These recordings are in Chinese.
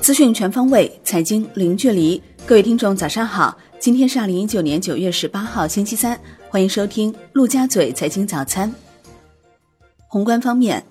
资讯全方位，财经零距离。各位听众，早上好！今天是二零一九年九月十八号，星期三，欢迎收听陆家嘴财经早餐。宏观方面，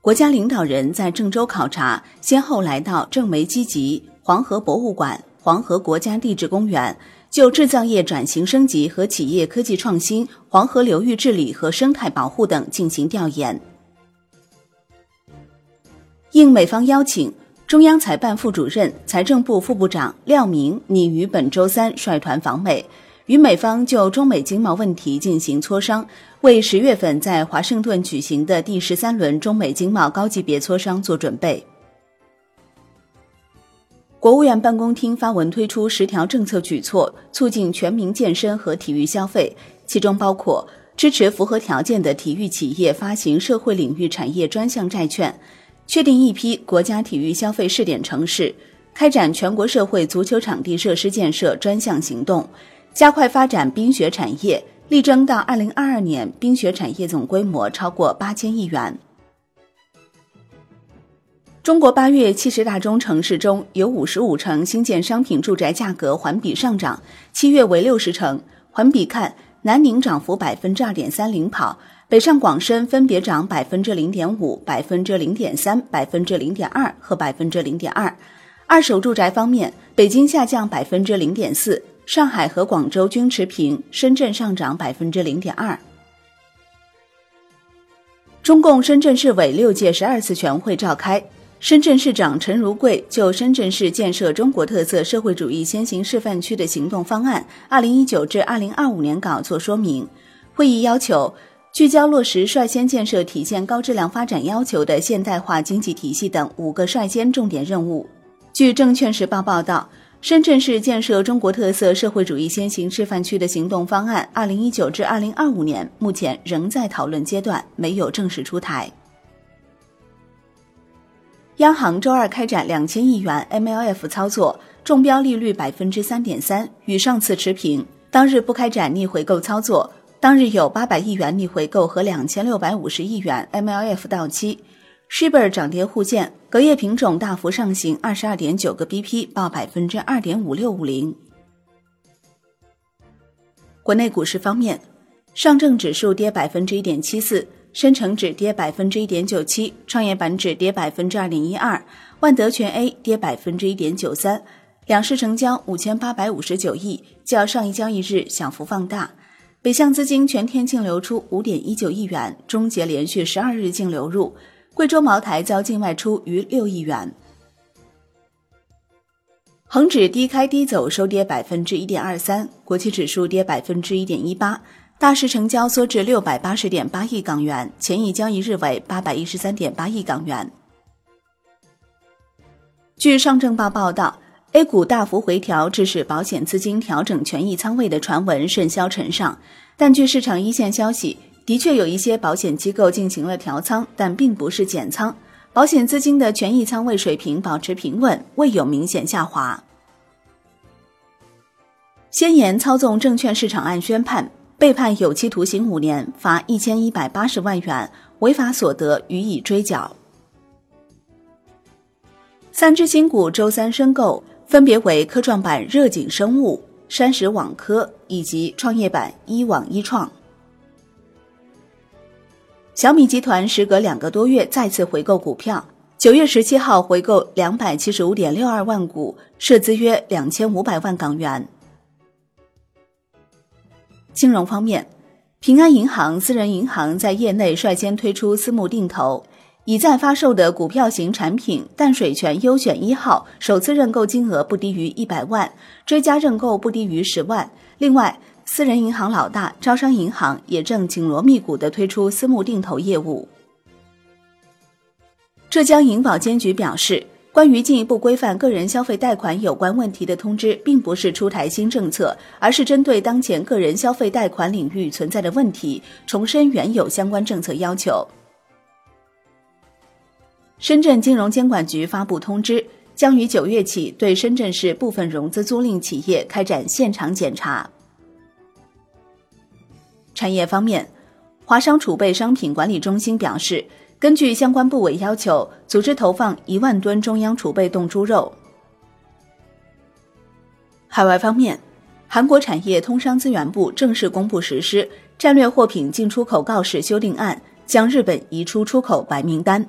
国家领导人在郑州考察，先后来到郑煤基集、黄河博物馆、黄河国家地质公园，就制造业转型升级和企业科技创新、黄河流域治理和生态保护等进行调研。应美方邀请。中央财办副主任、财政部副部长廖明拟于本周三率团访美，与美方就中美经贸问题进行磋商，为十月份在华盛顿举行的第十三轮中美经贸高级别磋商做准备。国务院办公厅发文推出十条政策举措，促进全民健身和体育消费，其中包括支持符合条件的体育企业发行社会领域产业专项债券。确定一批国家体育消费试点城市，开展全国社会足球场地设施建设专项行动，加快发展冰雪产业，力争到二零二二年冰雪产业总规模超过八千亿元。中国八月七十大中城市中有五十五城新建商品住宅价格环比上涨，七月为六十城，环比看，南宁涨幅百分之二点三领跑。北上广深分别涨百分之零点五、百分之零点三、百分之零点二和百分之零点二。二手住宅方面，北京下降百分之零点四，上海和广州均持平，深圳上涨百分之零点二。中共深圳市委六届十二次全会召开，深圳市长陈如桂就深圳市建设中国特色社会主义先行示范区的行动方案（二零一九至二零二五年稿）作说明。会议要求。聚焦落实率先建设体现高质量发展要求的现代化经济体系等五个率先重点任务。据证券时报报道，深圳市建设中国特色社会主义先行示范区的行动方案（二零一九至二零二五年）目前仍在讨论阶段，没有正式出台。央行周二开展两千亿元 MLF 操作，中标利率百分之三点三，与上次持平。当日不开展逆回购操作。当日有八百亿元逆回购和两千六百五十亿元 MLF 到期，Shibor 涨跌互见，隔夜品种大幅上行二十二点九个 BP，报百分之二点五六五零。国内股市方面，上证指数跌百分之一点七四，深成指跌百分之一点九七，创业板指跌百分之二点一二，万德全 A 跌百分之一点九三，两市成交五千八百五十九亿，较上一交易日小幅放大。北向资金全天净流出五点一九亿元，终结连续十二日净流入。贵州茅台遭净卖出逾六亿元。恒指低开低走，收跌百分之一点二三，国企指数跌百分之一点一八，大市成交缩至六百八十点八亿港元，前一交易日为八百一十三点八亿港元。据上证报报道。A 股大幅回调，致使保险资金调整权益仓位的传闻甚嚣尘上。但据市场一线消息，的确有一些保险机构进行了调仓，但并不是减仓。保险资金的权益仓位水平保持平稳，未有明显下滑。先言操纵证券市场案宣判，被判有期徒刑五年，罚一千一百八十万元，违法所得予以追缴。三只新股周三申购。分别为科创板热景生物、山石网科以及创业板一网一创。小米集团时隔两个多月再次回购股票，九月十七号回购两百七十五点六二万股，涉资约两千五百万港元。金融方面，平安银行私人银行在业内率先推出私募定投。已在发售的股票型产品淡水泉优选一号，首次认购金额不低于一百万，追加认购不低于十万。另外，私人银行老大招商银行也正紧锣密鼓地推出私募定投业务。浙江银保监局表示，关于进一步规范个人消费贷款有关问题的通知，并不是出台新政策，而是针对当前个人消费贷款领域存在的问题，重申原有相关政策要求。深圳金融监管局发布通知，将于九月起对深圳市部分融资租赁企业开展现场检查。产业方面，华商储备商品管理中心表示，根据相关部委要求，组织投放一万吨中央储备冻猪肉。海外方面，韩国产业通商资源部正式公布实施战略货品进出口告示修订案，将日本移出出口白名单。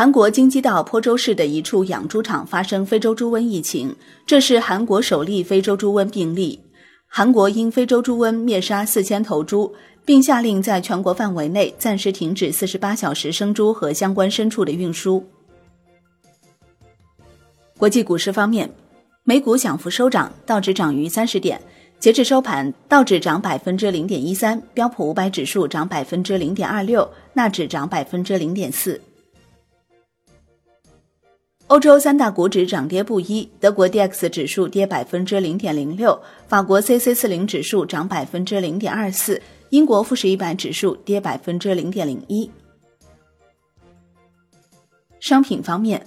韩国京畿道坡州市的一处养猪场发生非洲猪瘟疫情，这是韩国首例非洲猪瘟病例。韩国因非洲猪瘟灭杀四千头猪，并下令在全国范围内暂时停止四十八小时生猪和相关牲畜的运输。国际股市方面，美股小幅收涨，道指涨逾三十点，截至收盘，道指涨百分之零点一三，标普五百指数涨百分之零点二六，纳指涨百分之零点四。欧洲三大股指涨跌不一，德国 D X 指数跌百分之零点零六，法国 C C 四零指数涨百分之零点二四，英国富时一百指数跌百分之零点零一。商品方面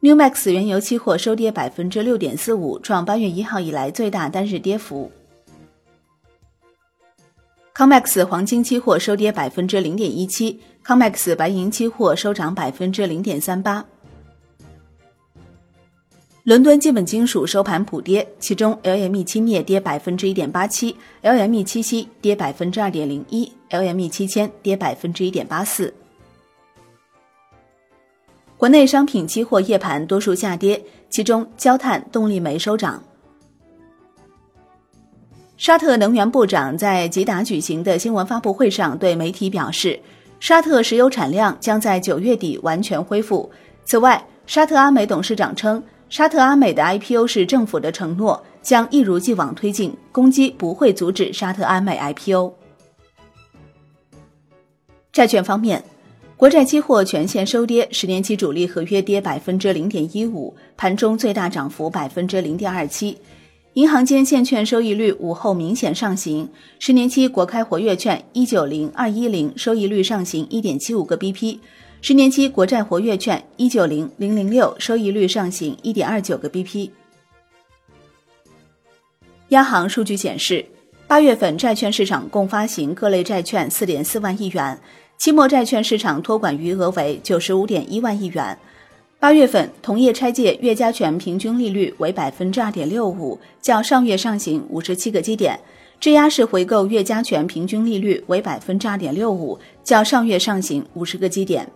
，New Max 原油期货收跌百分之六点四五，创八月一号以来最大单日跌幅。Comex 黄金期货收跌百分之零点一七，Comex 白银期货收涨百分之零点三八。伦敦基本金属收盘普跌，其中 LME 期镍跌百分之一点八七，LME 七锡跌百分之二点零一，LME 七铅跌百分之一点八四。国内商品期货夜盘多数下跌，其中焦炭、动力煤收涨。沙特能源部长在吉达举行的新闻发布会上对媒体表示，沙特石油产量将在九月底完全恢复。此外，沙特阿美董事长称。沙特阿美的 IPO 是政府的承诺，将一如既往推进，攻击不会阻止沙特阿美 IPO。债券方面，国债期货全线收跌，十年期主力合约跌百分之零点一五，盘中最大涨幅百分之零点二七。银行间现券收益率午后明显上行，十年期国开活跃券一九零二一零收益率上行一点七五个 BP。十年期国债活跃券一九零零零六收益率上行一点二九个 BP。央行数据显示，八月份债券市场共发行各类债券四点四万亿元，期末债券市场托管余额为九十五点一万亿元。八月份同业拆借月加权平均利率为百分之二点六五，较上月上行五十七个基点；质押式回购月加权平均利率为百分之二点六五，较上月上行五十个基点。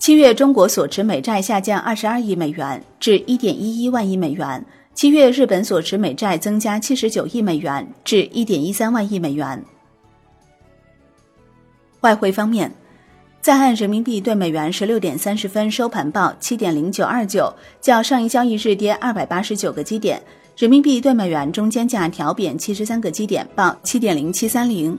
七月中国所持美债下降二十二亿美元至一点一一万亿美元。七月日本所持美债增加七十九亿美元至一点一三万亿美元。外汇方面，在岸人民币对美元十六点三十分收盘报七点零九二九，较上一交易日跌二百八十九个基点。人民币对美元中间价调贬七十三个基点，报七点零七三零。